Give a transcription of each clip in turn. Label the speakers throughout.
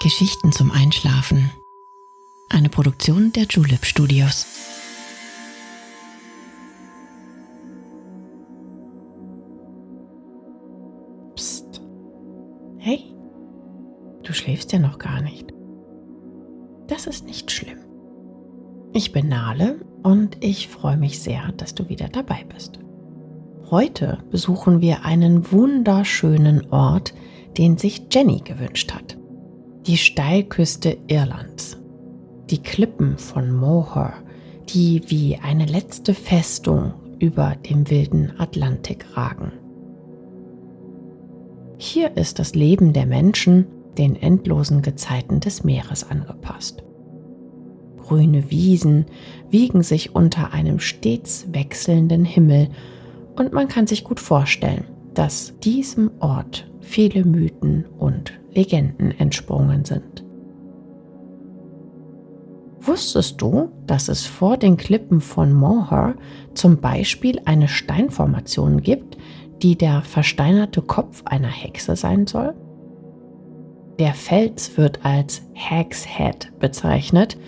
Speaker 1: Geschichten zum Einschlafen. Eine Produktion der Julep Studios. Psst. Hey, du schläfst ja noch gar nicht. Das ist nicht schlimm. Ich bin Nale und ich freue mich sehr, dass du wieder dabei bist. Heute besuchen wir einen wunderschönen Ort, den sich Jenny gewünscht hat. Die Steilküste Irlands. Die Klippen von Moher, die wie eine letzte Festung über dem wilden Atlantik ragen. Hier ist das Leben der Menschen den endlosen Gezeiten des Meeres angepasst. Grüne Wiesen wiegen sich unter einem stets wechselnden Himmel und man kann sich gut vorstellen, dass diesem Ort viele Mythen und Legenden entsprungen sind. Wusstest du, dass es vor den Klippen von Moher zum Beispiel eine Steinformation gibt, die der versteinerte Kopf einer Hexe sein soll? Der Fels wird als Hag's Head bezeichnet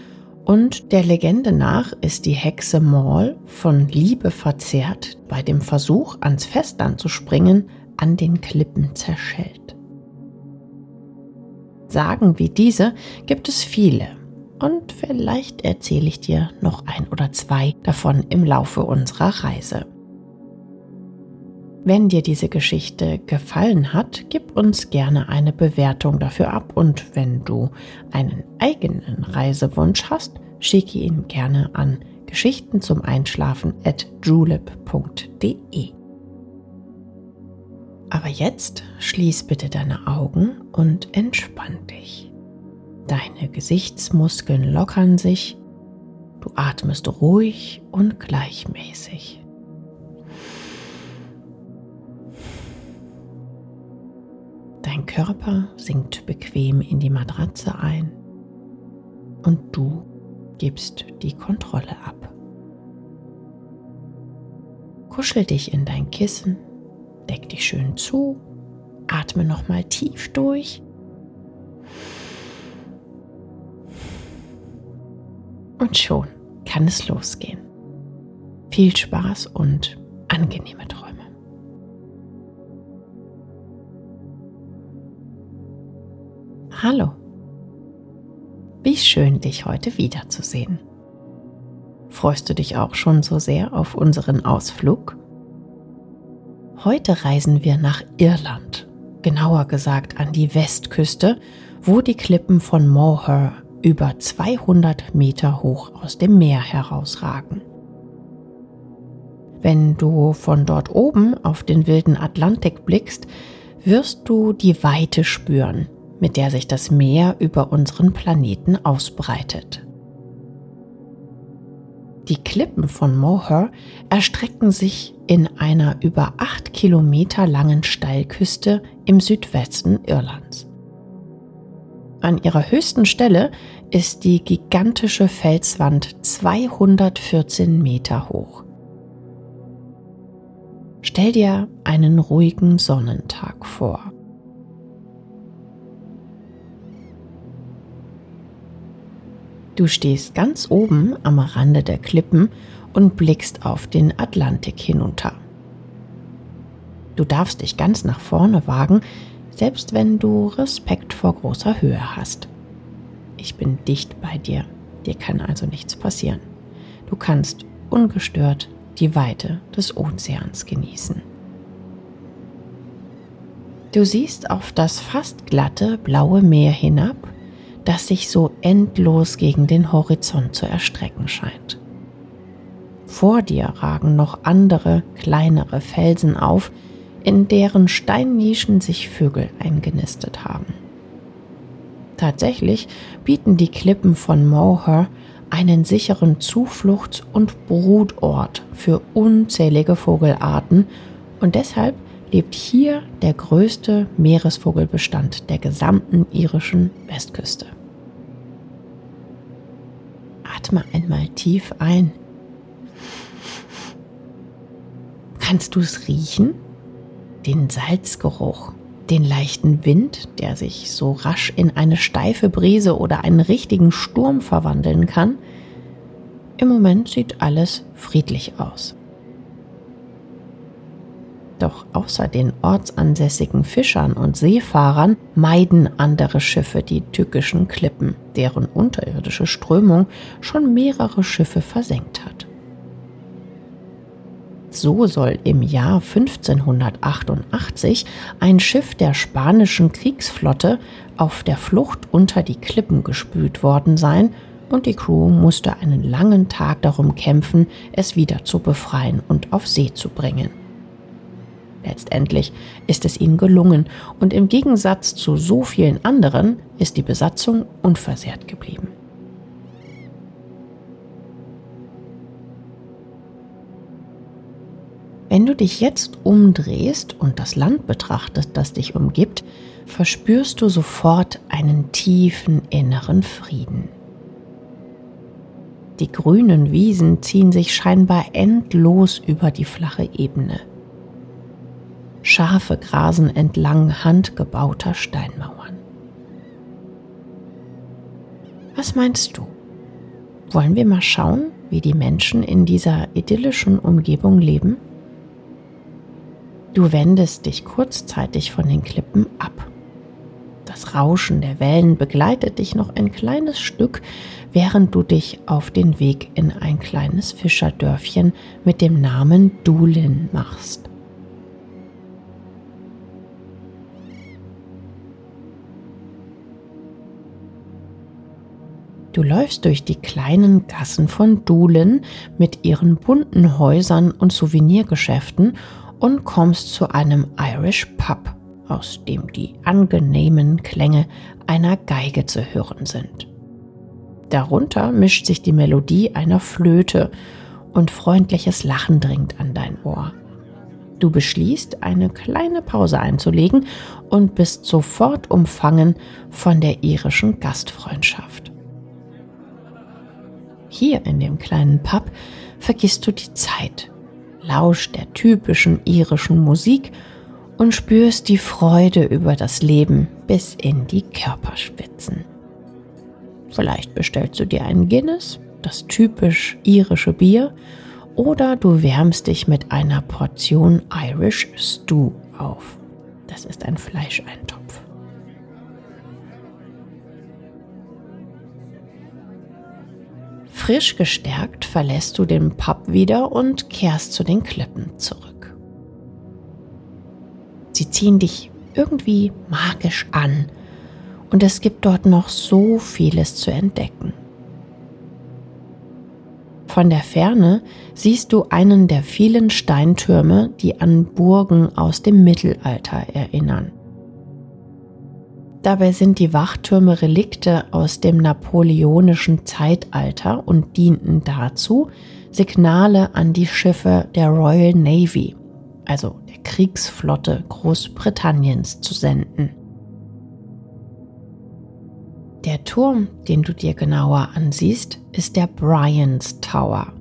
Speaker 1: und der Legende nach ist die Hexe Maul von Liebe verzehrt bei dem Versuch, ans Festland zu springen, an den Klippen zerschellt. Sagen wie diese gibt es viele und vielleicht erzähle ich dir noch ein oder zwei davon im Laufe unserer Reise. Wenn dir diese Geschichte gefallen hat, gib uns gerne eine Bewertung dafür ab und wenn du einen eigenen Reisewunsch hast, schicke ihn gerne an Geschichten zum Einschlafen at julep.de. Aber jetzt schließ bitte deine Augen und entspann dich. Deine Gesichtsmuskeln lockern sich, du atmest ruhig und gleichmäßig. Dein Körper sinkt bequem in die Matratze ein und du gibst die Kontrolle ab. Kuschel dich in dein Kissen, deck dich schön zu, atme nochmal tief durch. Und schon kann es losgehen. Viel Spaß und angenehme Träume. Hallo. Wie schön, dich heute wiederzusehen. Freust du dich auch schon so sehr auf unseren Ausflug? Heute reisen wir nach Irland, genauer gesagt an die Westküste, wo die Klippen von Moher über 200 Meter hoch aus dem Meer herausragen. Wenn du von dort oben auf den wilden Atlantik blickst, wirst du die Weite spüren, mit der sich das Meer über unseren Planeten ausbreitet. Die Klippen von Moher erstrecken sich in einer über acht Kilometer langen Steilküste im Südwesten Irlands. An ihrer höchsten Stelle ist die gigantische Felswand 214 Meter hoch. Stell dir einen ruhigen Sonnentag vor. Du stehst ganz oben am Rande der Klippen und blickst auf den Atlantik hinunter. Du darfst dich ganz nach vorne wagen, selbst wenn du Respekt vor großer Höhe hast. Ich bin dicht bei dir, dir kann also nichts passieren. Du kannst ungestört die Weite des Ozeans genießen. Du siehst auf das fast glatte blaue Meer hinab das sich so endlos gegen den Horizont zu erstrecken scheint. Vor dir ragen noch andere, kleinere Felsen auf, in deren Steinnischen sich Vögel eingenistet haben. Tatsächlich bieten die Klippen von Moher einen sicheren Zufluchts- und Brutort für unzählige Vogelarten und deshalb lebt hier der größte Meeresvogelbestand der gesamten irischen Westküste. Atme einmal tief ein. Kannst du es riechen? Den Salzgeruch, den leichten Wind, der sich so rasch in eine steife Brise oder einen richtigen Sturm verwandeln kann. Im Moment sieht alles friedlich aus. Doch außer den ortsansässigen Fischern und Seefahrern meiden andere Schiffe die tückischen Klippen, deren unterirdische Strömung schon mehrere Schiffe versenkt hat. So soll im Jahr 1588 ein Schiff der spanischen Kriegsflotte auf der Flucht unter die Klippen gespült worden sein und die Crew musste einen langen Tag darum kämpfen, es wieder zu befreien und auf See zu bringen. Letztendlich ist es ihnen gelungen und im Gegensatz zu so vielen anderen ist die Besatzung unversehrt geblieben. Wenn du dich jetzt umdrehst und das Land betrachtest, das dich umgibt, verspürst du sofort einen tiefen inneren Frieden. Die grünen Wiesen ziehen sich scheinbar endlos über die flache Ebene. Schafe grasen entlang handgebauter Steinmauern. Was meinst du? Wollen wir mal schauen, wie die Menschen in dieser idyllischen Umgebung leben? Du wendest dich kurzzeitig von den Klippen ab. Das Rauschen der Wellen begleitet dich noch ein kleines Stück, während du dich auf den Weg in ein kleines Fischerdörfchen mit dem Namen Dulin machst. Du läufst durch die kleinen Gassen von Dulen mit ihren bunten Häusern und Souvenirgeschäften und kommst zu einem Irish Pub, aus dem die angenehmen Klänge einer Geige zu hören sind. Darunter mischt sich die Melodie einer Flöte und freundliches Lachen dringt an dein Ohr. Du beschließt, eine kleine Pause einzulegen und bist sofort umfangen von der irischen Gastfreundschaft. Hier in dem kleinen Pub vergisst du die Zeit lauscht der typischen irischen Musik und spürst die Freude über das Leben bis in die Körperspitzen. Vielleicht bestellst du dir einen Guinness, das typisch irische Bier, oder du wärmst dich mit einer Portion Irish Stew auf. Das ist ein Fleischeintopf. Frisch gestärkt verlässt du den Pub wieder und kehrst zu den Klippen zurück. Sie ziehen dich irgendwie magisch an und es gibt dort noch so vieles zu entdecken. Von der Ferne siehst du einen der vielen Steintürme, die an Burgen aus dem Mittelalter erinnern. Dabei sind die Wachtürme Relikte aus dem napoleonischen Zeitalter und dienten dazu, Signale an die Schiffe der Royal Navy, also der Kriegsflotte Großbritanniens, zu senden. Der Turm, den du dir genauer ansiehst, ist der Bryans Tower.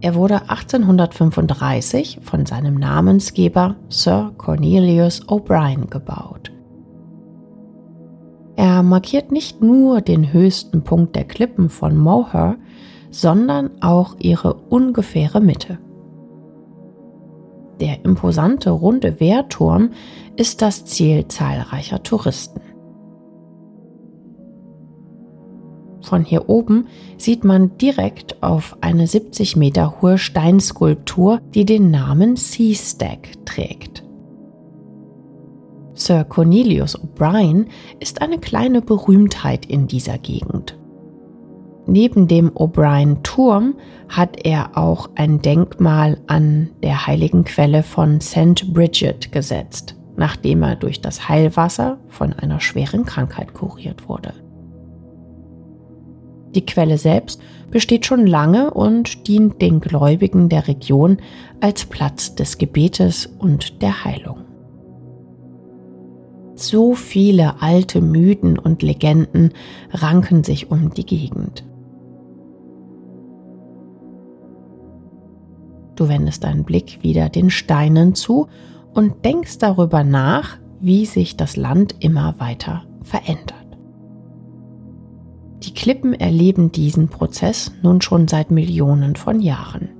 Speaker 1: Er wurde 1835 von seinem Namensgeber Sir Cornelius O'Brien gebaut. Er markiert nicht nur den höchsten Punkt der Klippen von Moher, sondern auch ihre ungefähre Mitte. Der imposante runde Wehrturm ist das Ziel zahlreicher Touristen. Von hier oben sieht man direkt auf eine 70 Meter hohe Steinskulptur, die den Namen Sea Stack trägt. Sir Cornelius O'Brien ist eine kleine Berühmtheit in dieser Gegend. Neben dem O'Brien-Turm hat er auch ein Denkmal an der heiligen Quelle von St. Bridget gesetzt, nachdem er durch das Heilwasser von einer schweren Krankheit kuriert wurde. Die Quelle selbst besteht schon lange und dient den Gläubigen der Region als Platz des Gebetes und der Heilung. So viele alte Mythen und Legenden ranken sich um die Gegend. Du wendest deinen Blick wieder den Steinen zu und denkst darüber nach, wie sich das Land immer weiter verändert. Die Klippen erleben diesen Prozess nun schon seit Millionen von Jahren.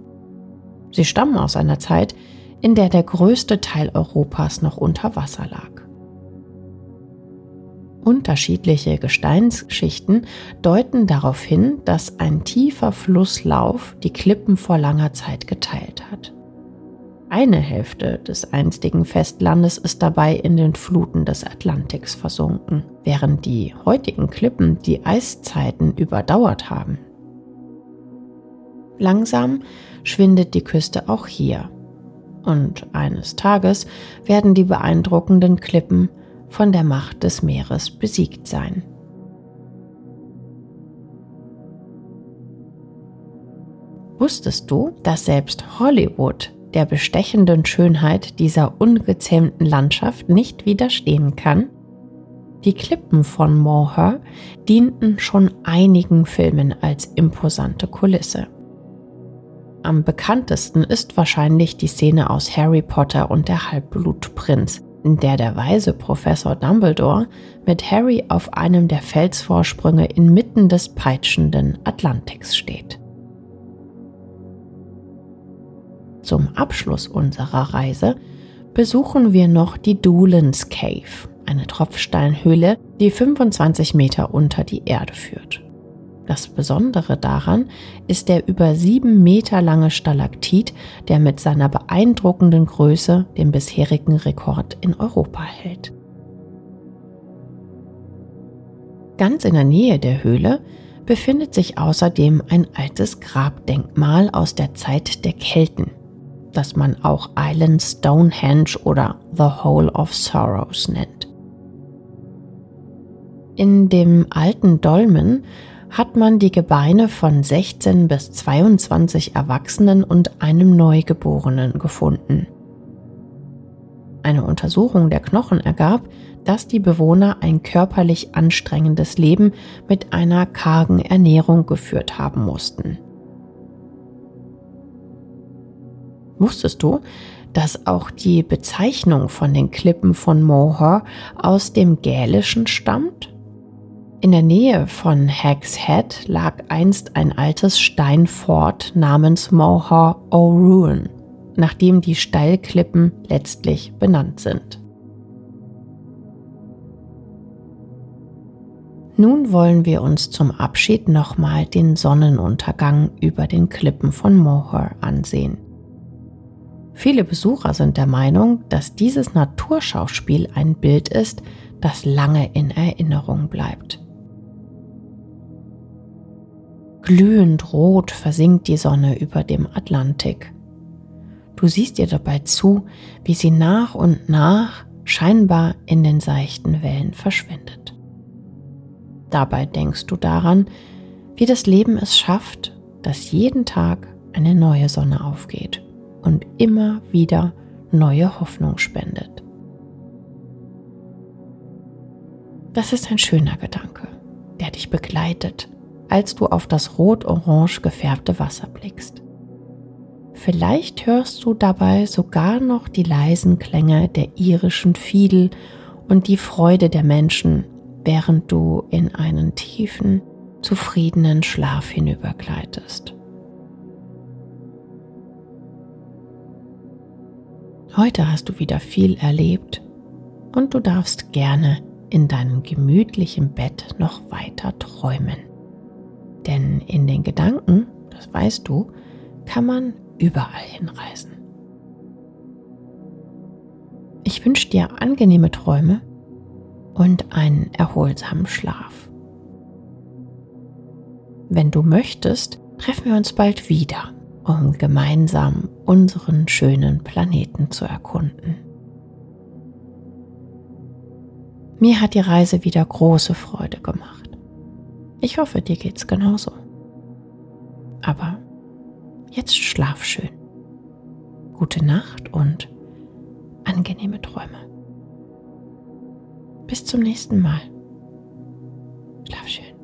Speaker 1: Sie stammen aus einer Zeit, in der der größte Teil Europas noch unter Wasser lag. Unterschiedliche Gesteinsschichten deuten darauf hin, dass ein tiefer Flusslauf die Klippen vor langer Zeit geteilt hat. Eine Hälfte des einstigen Festlandes ist dabei in den Fluten des Atlantiks versunken, während die heutigen Klippen die Eiszeiten überdauert haben. Langsam schwindet die Küste auch hier, und eines Tages werden die beeindruckenden Klippen von der Macht des Meeres besiegt sein. Wusstest du, dass selbst Hollywood der bestechenden Schönheit dieser ungezähmten Landschaft nicht widerstehen kann? Die Klippen von Moher dienten schon einigen Filmen als imposante Kulisse. Am bekanntesten ist wahrscheinlich die Szene aus Harry Potter und der Halbblutprinz, in der der weise Professor Dumbledore mit Harry auf einem der Felsvorsprünge inmitten des peitschenden Atlantiks steht. Zum Abschluss unserer Reise besuchen wir noch die Doolan's Cave, eine Tropfsteinhöhle, die 25 Meter unter die Erde führt. Das Besondere daran ist der über sieben Meter lange Stalaktit, der mit seiner beeindruckenden Größe den bisherigen Rekord in Europa hält. Ganz in der Nähe der Höhle befindet sich außerdem ein altes Grabdenkmal aus der Zeit der Kelten, das man auch Island Stonehenge oder The Hole of Sorrows nennt. In dem alten Dolmen hat man die Gebeine von 16 bis 22 Erwachsenen und einem Neugeborenen gefunden. Eine Untersuchung der Knochen ergab, dass die Bewohner ein körperlich anstrengendes Leben mit einer kargen Ernährung geführt haben mussten. Wusstest du, dass auch die Bezeichnung von den Klippen von Moher aus dem Gälischen stammt? In der Nähe von Hag's Head lag einst ein altes Steinfort namens Moher O'Ruan, nach dem die Steilklippen letztlich benannt sind. Nun wollen wir uns zum Abschied nochmal den Sonnenuntergang über den Klippen von Moher ansehen. Viele Besucher sind der Meinung, dass dieses Naturschauspiel ein Bild ist, das lange in Erinnerung bleibt. Glühend rot versinkt die Sonne über dem Atlantik. Du siehst ihr dabei zu, wie sie nach und nach scheinbar in den seichten Wellen verschwindet. Dabei denkst du daran, wie das Leben es schafft, dass jeden Tag eine neue Sonne aufgeht und immer wieder neue Hoffnung spendet. Das ist ein schöner Gedanke, der dich begleitet als du auf das rot-orange gefärbte Wasser blickst. Vielleicht hörst du dabei sogar noch die leisen Klänge der irischen Fiedel und die Freude der Menschen, während du in einen tiefen, zufriedenen Schlaf hinübergleitest. Heute hast du wieder viel erlebt und du darfst gerne in deinem gemütlichen Bett noch weiter träumen. Denn in den Gedanken, das weißt du, kann man überall hinreisen. Ich wünsche dir angenehme Träume und einen erholsamen Schlaf. Wenn du möchtest, treffen wir uns bald wieder, um gemeinsam unseren schönen Planeten zu erkunden. Mir hat die Reise wieder große Freude gemacht. Ich hoffe, dir geht's genauso. Aber jetzt schlaf schön. Gute Nacht und angenehme Träume. Bis zum nächsten Mal. Schlaf schön.